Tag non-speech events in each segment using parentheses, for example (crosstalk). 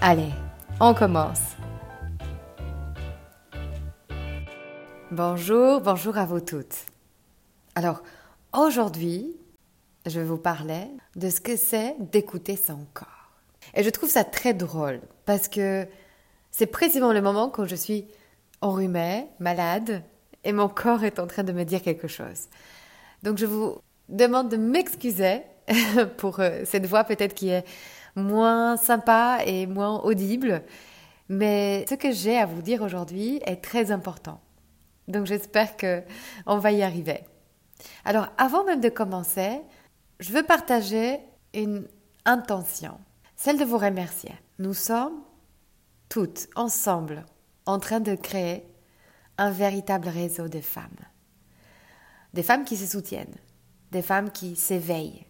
Allez, on commence. Bonjour, bonjour à vous toutes. Alors, aujourd'hui, je vais vous parler de ce que c'est d'écouter son corps. Et je trouve ça très drôle parce que c'est précisément le moment quand je suis enrhumée, malade, et mon corps est en train de me dire quelque chose. Donc je vous demande de m'excuser (laughs) pour euh, cette voix peut-être qui est moins sympa et moins audible. Mais ce que j'ai à vous dire aujourd'hui est très important. Donc j'espère que on va y arriver. Alors avant même de commencer, je veux partager une intention, celle de vous remercier. Nous sommes toutes ensemble en train de créer un véritable réseau de femmes. Des femmes qui se soutiennent, des femmes qui s'éveillent,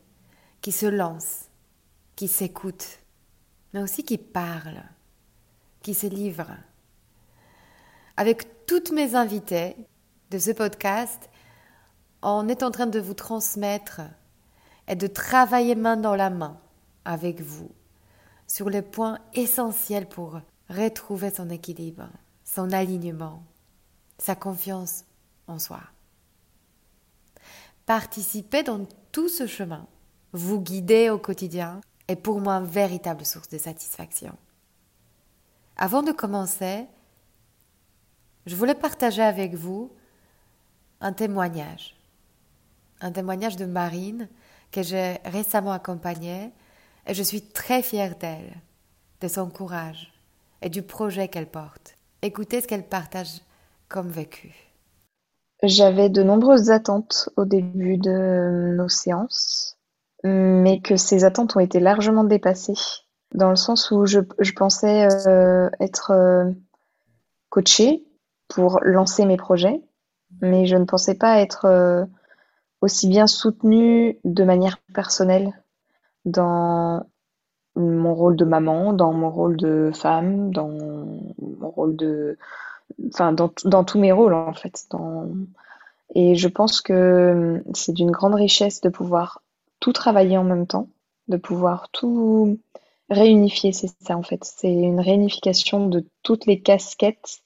qui se lancent, qui s'écoute, mais aussi qui parle, qui se livre. Avec toutes mes invités de ce podcast, on est en train de vous transmettre et de travailler main dans la main avec vous sur les points essentiels pour retrouver son équilibre, son alignement, sa confiance en soi. Participer dans tout ce chemin, vous guider au quotidien est pour moi une véritable source de satisfaction. Avant de commencer, je voulais partager avec vous un témoignage. Un témoignage de Marine que j'ai récemment accompagnée et je suis très fière d'elle, de son courage et du projet qu'elle porte. Écoutez ce qu'elle partage comme vécu. J'avais de nombreuses attentes au début de nos séances mais que ces attentes ont été largement dépassées, dans le sens où je, pensais euh, être euh, coachée pour lancer mes projets, mais je ne pensais pas être euh, aussi bien soutenue de manière personnelle dans mon rôle de maman, dans mon rôle de femme, dans mon rôle de... Enfin, dans, dans tous mes rôles, en fait. Et je pense que c'est d'une grande richesse de pouvoir tout travailler en même temps, de pouvoir tout réunifier, c'est ça en fait. C'est une réunification de toutes les casquettes.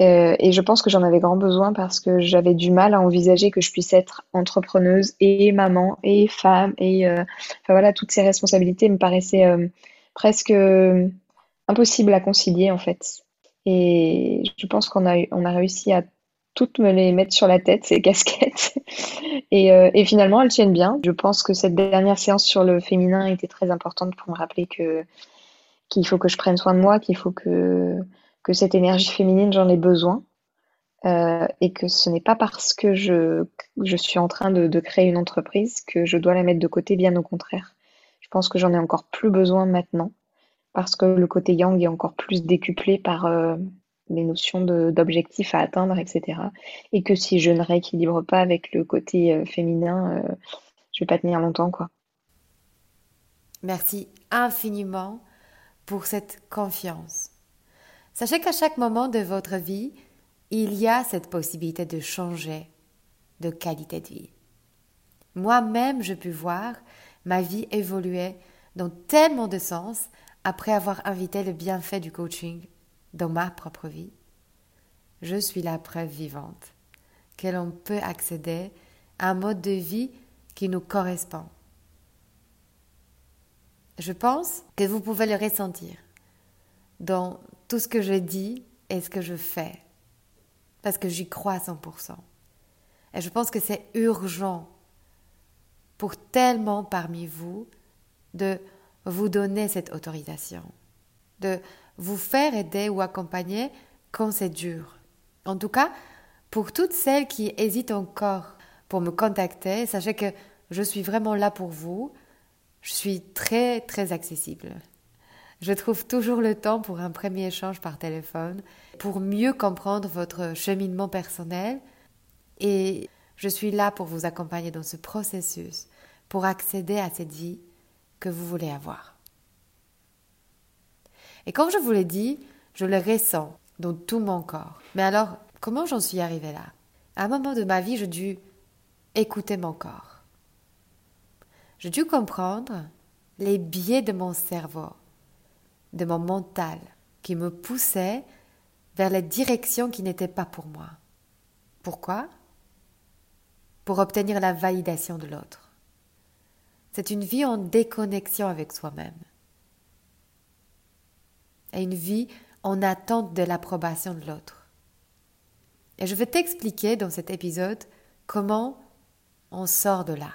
Euh, et je pense que j'en avais grand besoin parce que j'avais du mal à envisager que je puisse être entrepreneuse et maman et femme et euh, voilà toutes ces responsabilités me paraissaient euh, presque impossibles à concilier en fait. Et je pense qu'on a on a réussi à toutes me les mettre sur la tête, ces (laughs) casquettes. Et, euh, et, finalement, elles tiennent bien. Je pense que cette dernière séance sur le féminin était très importante pour me rappeler que qu'il faut que je prenne soin de moi, qu'il faut que, que cette énergie féminine, j'en ai besoin. Euh, et que ce n'est pas parce que je, je suis en train de, de, créer une entreprise que je dois la mettre de côté, bien au contraire. Je pense que j'en ai encore plus besoin maintenant parce que le côté yang est encore plus décuplé par, euh, les notions d'objectifs à atteindre, etc. Et que si je ne rééquilibre pas avec le côté euh, féminin, euh, je vais pas tenir longtemps, quoi. Merci infiniment pour cette confiance. Sachez qu'à chaque moment de votre vie, il y a cette possibilité de changer de qualité de vie. Moi-même, je peux voir ma vie évoluer dans tellement de sens après avoir invité le bienfait du coaching dans ma propre vie, je suis la preuve vivante que l'on peut accéder à un mode de vie qui nous correspond. Je pense que vous pouvez le ressentir. dans tout ce que je dis et ce que je fais. Parce que j'y crois à 100%. Et je pense que c'est urgent pour tellement parmi vous de vous donner cette autorisation, de vous faire aider ou accompagner quand c'est dur. En tout cas, pour toutes celles qui hésitent encore pour me contacter, sachez que je suis vraiment là pour vous. Je suis très très accessible. Je trouve toujours le temps pour un premier échange par téléphone, pour mieux comprendre votre cheminement personnel et je suis là pour vous accompagner dans ce processus, pour accéder à cette vie que vous voulez avoir. Et comme je vous l'ai dit, je le ressens dans tout mon corps. Mais alors, comment j'en suis arrivée là? À un moment de ma vie, j'ai dû écouter mon corps. J'ai dû comprendre les biais de mon cerveau, de mon mental, qui me poussaient vers les directions qui n'étaient pas pour moi. Pourquoi? Pour obtenir la validation de l'autre. C'est une vie en déconnexion avec soi-même. Et une vie en attente de l'approbation de l'autre. Et je vais t'expliquer dans cet épisode comment on sort de là.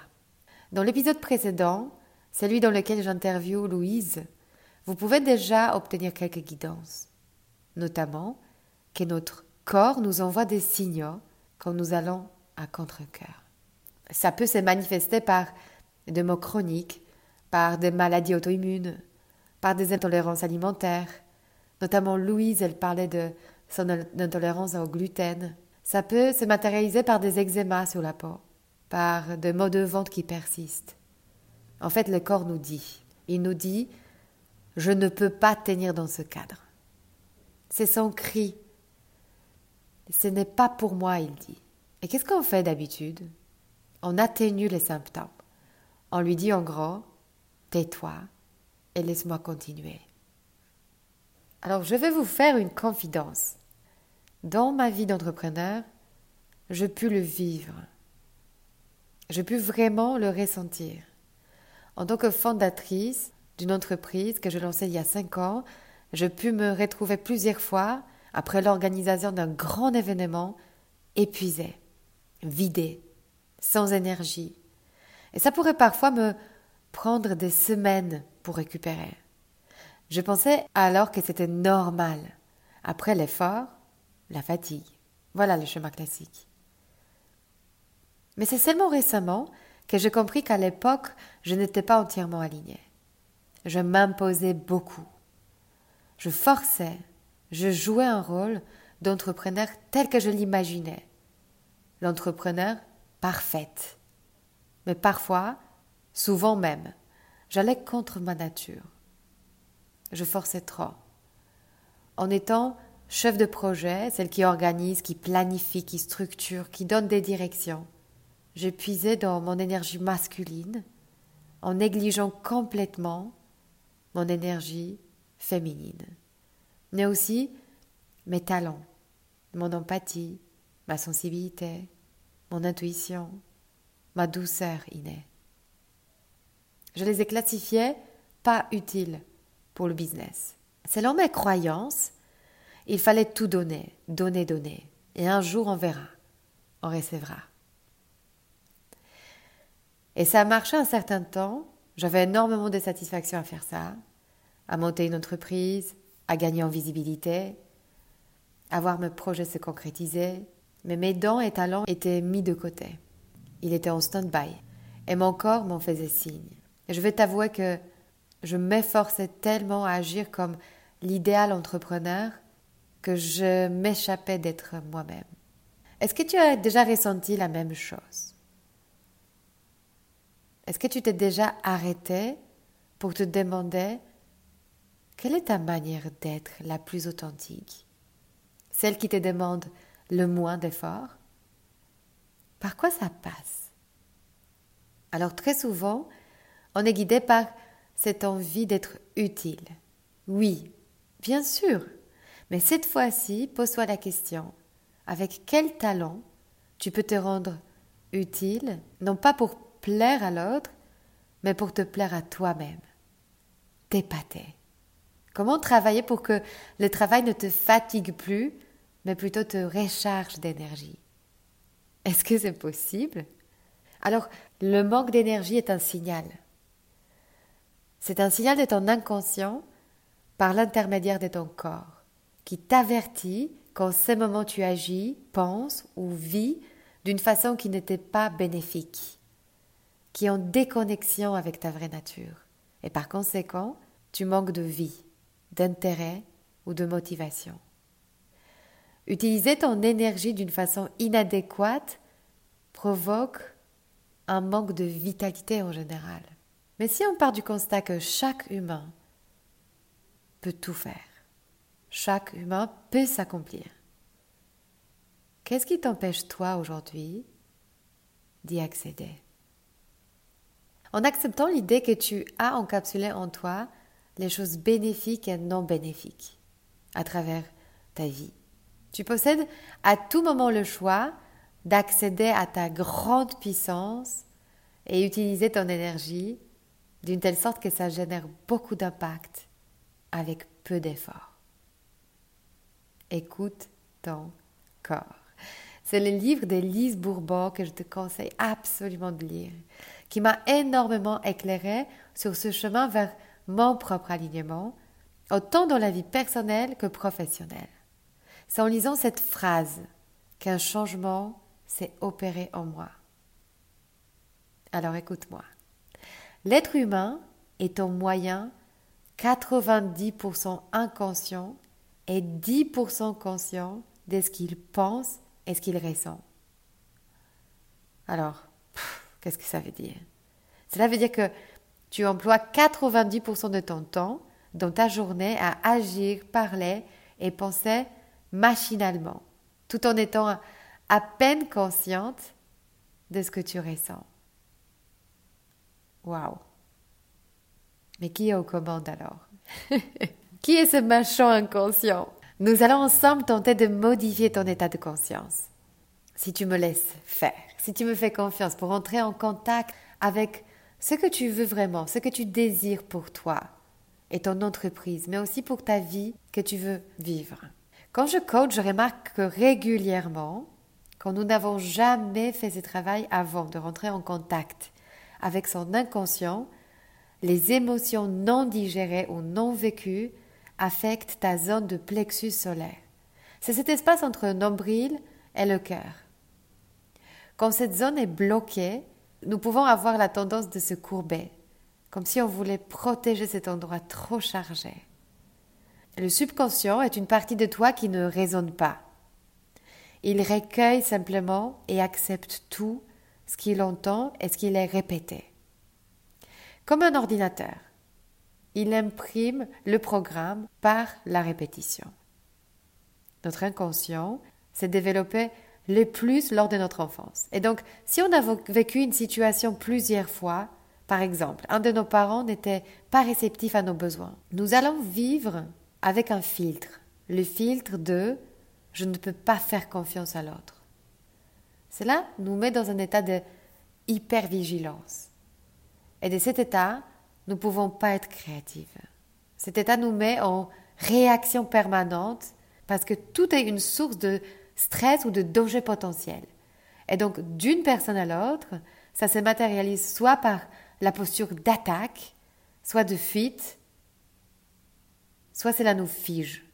Dans l'épisode précédent, celui dans lequel j'interviewe Louise, vous pouvez déjà obtenir quelques guidances, notamment que notre corps nous envoie des signaux quand nous allons à contre-cœur. Ça peut se manifester par des maux chroniques, par des maladies auto-immunes, par des intolérances alimentaires. Notamment Louise, elle parlait de son intolérance au gluten. Ça peut se matérialiser par des eczémas sur la peau, par des maux de ventre qui persistent. En fait, le corps nous dit, il nous dit, je ne peux pas tenir dans ce cadre. C'est son cri. Ce n'est pas pour moi, il dit. Et qu'est-ce qu'on fait d'habitude? On atténue les symptômes. On lui dit en gros, tais-toi et laisse-moi continuer. Alors je vais vous faire une confidence. Dans ma vie d'entrepreneur, je pu le vivre. Je pu vraiment le ressentir. En tant que fondatrice d'une entreprise que je lançais il y a cinq ans, je pu me retrouver plusieurs fois, après l'organisation d'un grand événement, épuisée, vidée, sans énergie, et ça pourrait parfois me prendre des semaines pour récupérer. Je pensais alors que c'était normal. Après l'effort, la fatigue. Voilà le chemin classique. Mais c'est seulement récemment que j'ai compris qu'à l'époque, je n'étais pas entièrement alignée. Je m'imposais beaucoup. Je forçais, je jouais un rôle d'entrepreneur tel que je l'imaginais. L'entrepreneur parfaite, mais parfois, souvent même, j'allais contre ma nature. Je forçais trop. En étant chef de projet, celle qui organise, qui planifie, qui structure, qui donne des directions, j'épuisais dans mon énergie masculine en négligeant complètement mon énergie féminine, mais aussi mes talents, mon empathie, ma sensibilité, mon intuition, ma douceur innée. Je les ai classifiés pas utiles pour le business. Selon mes croyances, il fallait tout donner, donner, donner. Et un jour, on verra, on recevra. Et ça a marché un certain temps. J'avais énormément de satisfaction à faire ça, à monter une entreprise, à gagner en visibilité, à voir mes projets se concrétiser. Mais mes dents et talents étaient mis de côté. Il était en stand-by. Et mon corps m'en faisait signe. Et je vais t'avouer que je m'efforçais tellement à agir comme l'idéal entrepreneur que je m'échappais d'être moi-même. Est-ce que tu as déjà ressenti la même chose? Est-ce que tu t'es déjà arrêté pour te demander quelle est ta manière d'être la plus authentique? Celle qui te demande le moins d'efforts? Par quoi ça passe? Alors très souvent, on est guidé par cette envie d'être utile. Oui, bien sûr, mais cette fois-ci, pose-toi la question, avec quel talent tu peux te rendre utile, non pas pour plaire à l'autre, mais pour te plaire à toi-même? T'épater. Comment travailler pour que le travail ne te fatigue plus, mais plutôt te recharge d'énergie? Est-ce que c'est possible? Alors, le manque d'énergie est un signal. C'est un signal de ton inconscient par l'intermédiaire de ton corps, qui t'avertit qu'en ce moment tu agis, penses ou vis d'une façon qui n'était pas bénéfique, qui est en déconnexion avec ta vraie nature. Et par conséquent, tu manques de vie, d'intérêt ou de motivation. Utiliser ton énergie d'une façon inadéquate provoque un manque de vitalité en général. Mais si on part du constat que chaque humain peut tout faire, chaque humain peut s'accomplir, qu'est-ce qui t'empêche toi aujourd'hui d'y accéder? En acceptant l'idée que tu as encapsulé en toi les choses bénéfiques et non bénéfiques à travers ta vie. Tu possèdes à tout moment le choix d'accéder à ta grande puissance et utiliser ton énergie d'une telle sorte que ça génère beaucoup d'impact avec peu d'effort. Écoute ton corps. C'est le livre de Lise Bourbon que je te conseille absolument de lire, qui m'a énormément éclairé sur ce chemin vers mon propre alignement, autant dans la vie personnelle que professionnelle. C'est en lisant cette phrase qu'un changement s'est opéré en moi. Alors écoute-moi. L'être humain est en moyen 90% inconscient et 10% conscient de ce qu'il pense et ce qu'il ressent. Alors, qu'est-ce que ça veut dire? Cela veut dire que tu emploies 90% de ton temps dans ta journée à agir, parler et penser machinalement, tout en étant à peine consciente de ce que tu ressens. Waouh. Mais qui est aux commandes alors? (laughs) Qui est ce machin inconscient? Nous allons ensemble tenter de modifier ton état de conscience. Si tu me laisses faire, si tu me fais confiance pour entrer en contact avec ce que tu veux vraiment, ce que tu désires pour toi et ton entreprise, mais aussi pour ta vie que tu veux vivre. Quand je coach, je remarque que régulièrement, quand nous n'avons jamais fait ce travail avant de rentrer en contact avec son inconscient, les émotions non digérées ou non vécues affectent ta zone de plexus solaire. C'est cet espace entre le nombril et le cœur. Quand cette zone est bloquée, nous pouvons avoir la tendance de se courber, comme si on voulait protéger cet endroit trop chargé. Le subconscient est une partie de toi qui ne raisonne pas. Il recueille simplement et accepte tout ce qu'il entend et ce qu'il est répété. Comme un ordinateur, il imprime le programme par la répétition. Notre inconscient s'est développé le plus lors de notre enfance. Et donc, si on a vécu une situation plusieurs fois, par exemple, un de nos parents n'était pas réceptif à nos besoins, nous allons vivre avec un filtre, le filtre de je ne peux pas faire confiance à l'autre. Cela nous met dans un état de hypervigilance. Et de cet état, nous ne pouvons pas être créatifs. Cet état nous met en réaction permanente parce que tout est une source de stress ou de danger potentiel. Et donc, d'une personne à l'autre, ça se matérialise soit par la posture d'attaque, soit de fuite, soit cela nous fige.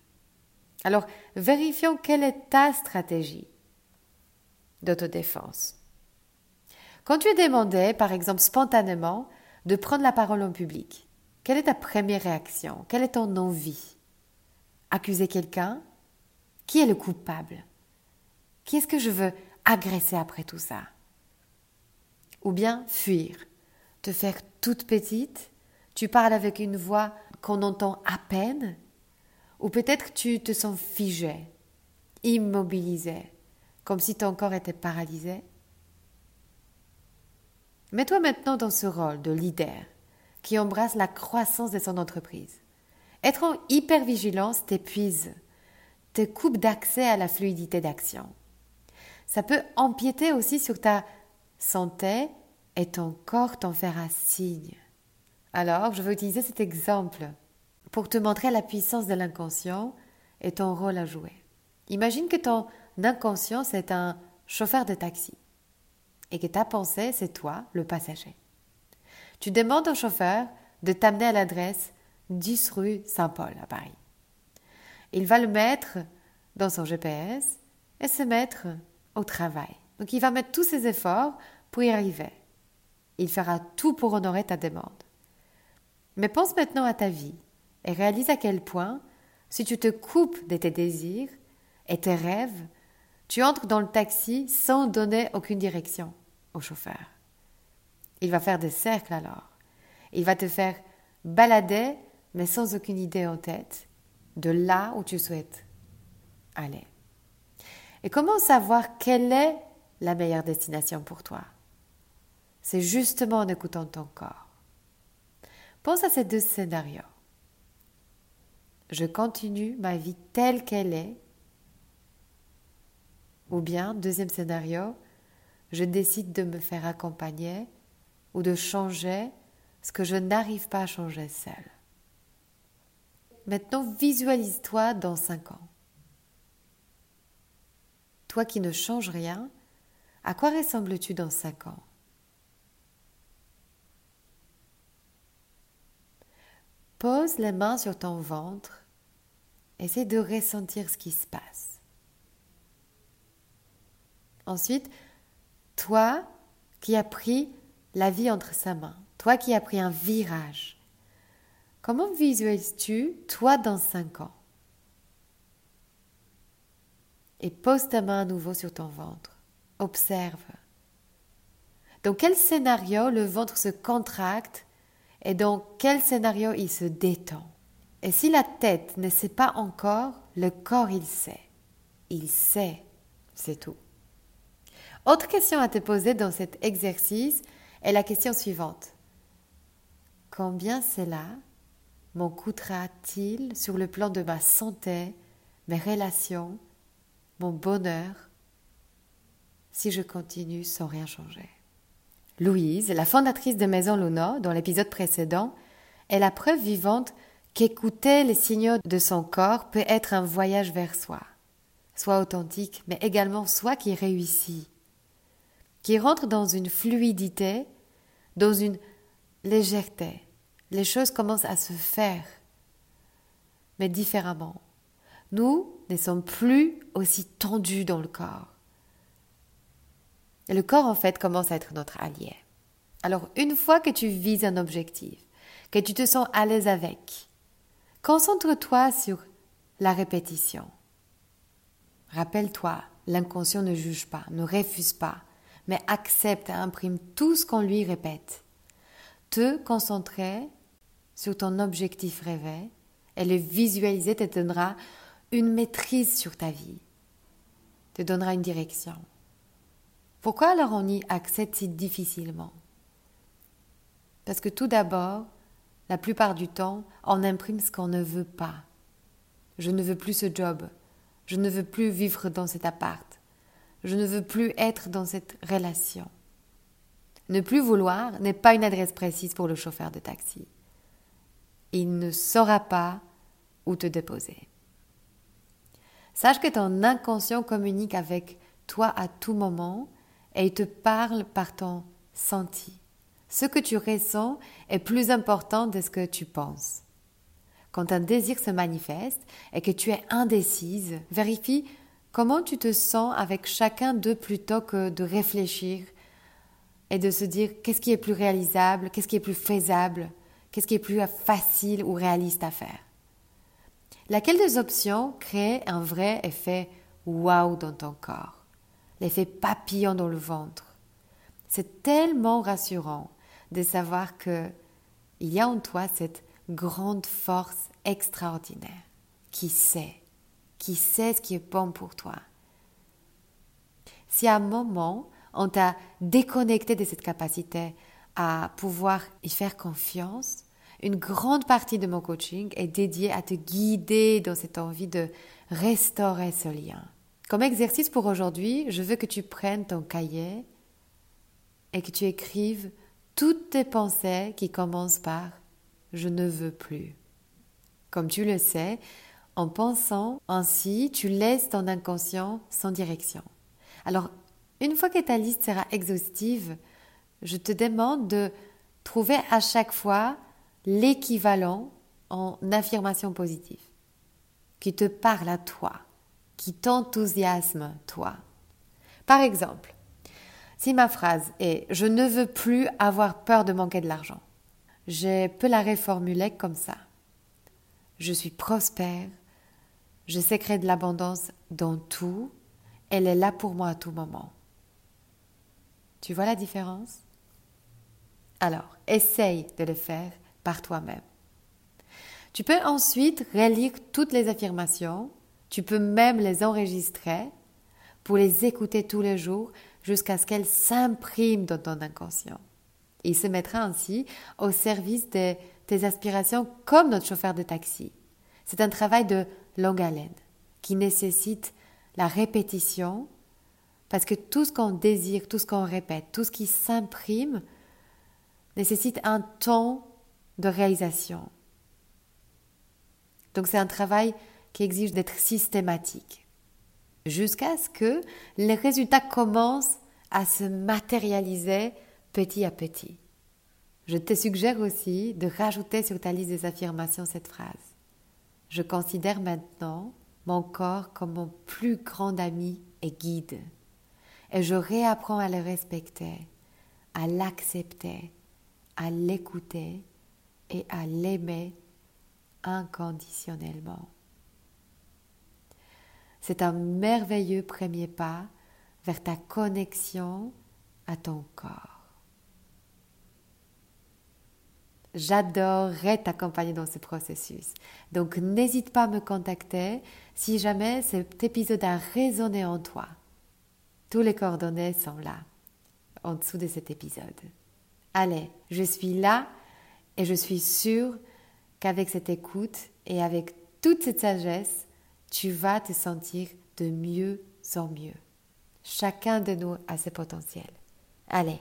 Alors, vérifions quelle est ta stratégie d'autodéfense. Quand tu es demandé, par exemple, spontanément, de prendre la parole en public, quelle est ta première réaction? Quelle est ton envie? Accuser quelqu'un? Qui est le coupable? Qui est-ce que je veux agresser après tout ça? Ou bien fuir, te faire toute petite, tu parles avec une voix qu'on entend à peine, ou peut-être tu te sens figé, immobilisé, comme si ton corps était paralysé. Mets-toi maintenant dans ce rôle de leader qui embrasse la croissance de son entreprise. Être en hypervigilance t'épuise, te coupe d'accès à la fluidité d'action. Ça peut empiéter aussi sur ta santé et ton corps t'en fera signe. Alors, je vais utiliser cet exemple pour te montrer la puissance de l'inconscient et ton rôle à jouer. Imagine que ton inconscient, c'est un chauffeur de taxi et que ta pensée, c'est toi, le passager. Tu demandes au chauffeur de t'amener à l'adresse 10 rue Saint-Paul à Paris. Il va le mettre dans son GPS et se mettre au travail. Donc il va mettre tous ses efforts pour y arriver. Il fera tout pour honorer ta demande. Mais pense maintenant à ta vie et réalise à quel point, si tu te coupes de tes désirs et tes rêves, tu entres dans le taxi sans donner aucune direction au chauffeur. Il va faire des cercles alors. Il va te faire balader, mais sans aucune idée en tête, de là où tu souhaites aller. Et comment savoir quelle est la meilleure destination pour toi? C'est justement en écoutant ton corps. Pense à ces deux scénarios. Je continue ma vie telle qu'elle est. Ou bien, deuxième scénario, je décide de me faire accompagner ou de changer ce que je n'arrive pas à changer seul. Maintenant, visualise-toi dans cinq ans. Toi qui ne changes rien, à quoi ressembles-tu dans cinq ans? Pose les mains sur ton ventre. Essaie de ressentir ce qui se passe. Ensuite, toi qui as pris la vie entre sa main, toi qui as pris un virage, comment visualises-tu toi dans cinq ans? Et pose ta main à nouveau sur ton ventre. Observe. Dans quel scénario le ventre se contracte et dans quel scénario il se détend? Et si la tête ne sait pas encore, le corps il sait. Il sait, c'est tout. Autre question à te poser dans cet exercice est la question suivante. Combien cela m'en coûtera-t-il sur le plan de ma santé, mes relations, mon bonheur, si je continue sans rien changer? Louise, la fondatrice de Maison Luna, dans l'épisode précédent, est la preuve vivante qu'écouter les signaux de son corps peut être un voyage vers soi, soit authentique, mais également soit qui réussit qui rentre dans une fluidité, dans une légèreté. Les choses commencent à se faire, mais différemment. Nous ne sommes plus aussi tendus dans le corps. Et le corps, en fait, commence à être notre allié. Alors, une fois que tu vises un objectif, que tu te sens à l'aise avec, concentre-toi sur la répétition. Rappelle-toi, l'inconscient ne juge pas, ne refuse pas, mais accepte et imprime tout ce qu'on lui répète. Te concentrer sur ton objectif rêvé et le visualiser te donnera une maîtrise sur ta vie, te donnera une direction. Pourquoi alors on y accède si difficilement? Parce que tout d'abord, la plupart du temps, on imprime ce qu'on ne veut pas. Je ne veux plus ce job. Je ne veux plus vivre dans cet appart. Je ne veux plus être dans cette relation. Ne plus vouloir n'est pas une adresse précise pour le chauffeur de taxi. Il ne saura pas où te déposer. Sache que ton inconscient communique avec toi à tout moment et il te parle par ton senti. Ce que tu ressens est plus important de ce que tu penses. Quand un désir se manifeste et que tu es indécise, vérifie Comment tu te sens avec chacun d'eux plutôt que de réfléchir et de se dire qu'est-ce qui est plus réalisable, qu'est-ce qui est plus faisable, qu'est-ce qui est plus facile ou réaliste à faire? Laquelle des options crée un vrai effet wow dans ton corps? L'effet papillon dans le ventre. C'est tellement rassurant de savoir que il y a en toi cette grande force extraordinaire. Qui sait? Qui sait ce qui est bon pour toi. Si à un moment, on t'a déconnecté de cette capacité à pouvoir y faire confiance, une grande partie de mon coaching est dédiée à te guider dans cette envie de restaurer ce lien. Comme exercice pour aujourd'hui, je veux que tu prennes ton cahier et que tu écrives toutes tes pensées qui commencent par je ne veux plus. Comme tu le sais, en pensant ainsi, tu laisses ton inconscient sans direction. Alors, une fois que ta liste sera exhaustive, je te demande de trouver à chaque fois l'équivalent en affirmation positive qui te parle à toi, qui t'enthousiasme toi. Par exemple, si ma phrase est Je ne veux plus avoir peur de manquer de l'argent, je peux la réformuler comme ça. Je suis prospère, je sais créer de l'abondance dans tout, elle est là pour moi à tout moment. Tu vois la différence? Alors, essaye de le faire par toi-même. Tu peux ensuite relire toutes les affirmations, tu peux même les enregistrer pour les écouter tous les jours jusqu'à ce qu'elles s'impriment dans ton inconscient. Il se mettra ainsi au service de tes aspirations comme notre chauffeur de taxi. C'est un travail de longue haleine qui nécessite la répétition parce que tout ce qu'on désire, tout ce qu'on répète, tout ce qui s'imprime nécessite un temps de réalisation. Donc c'est un travail qui exige d'être systématique jusqu'à ce que les résultats commencent à se matérialiser petit à petit. Je te suggère aussi de rajouter sur ta liste des affirmations cette phrase. Je considère maintenant mon corps comme mon plus grand ami et guide. Et je réapprends à le respecter, à l'accepter, à l'écouter et à l'aimer inconditionnellement. C'est un merveilleux premier pas vers ta connexion à ton corps. J'adorerais t'accompagner dans ce processus. Donc n'hésite pas à me contacter si jamais cet épisode a résonné en toi. Tous les coordonnées sont là, en dessous de cet épisode. Allez, je suis là et je suis sûre qu'avec cette écoute et avec toute cette sagesse, tu vas te sentir de mieux en mieux. Chacun de nous a ses potentiels. Allez,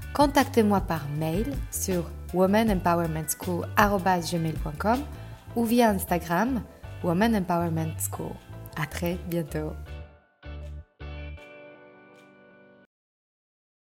contactez-moi par mail sur womanempowermentschool.com ou via Instagram Woman Empowerment School. À très bientôt.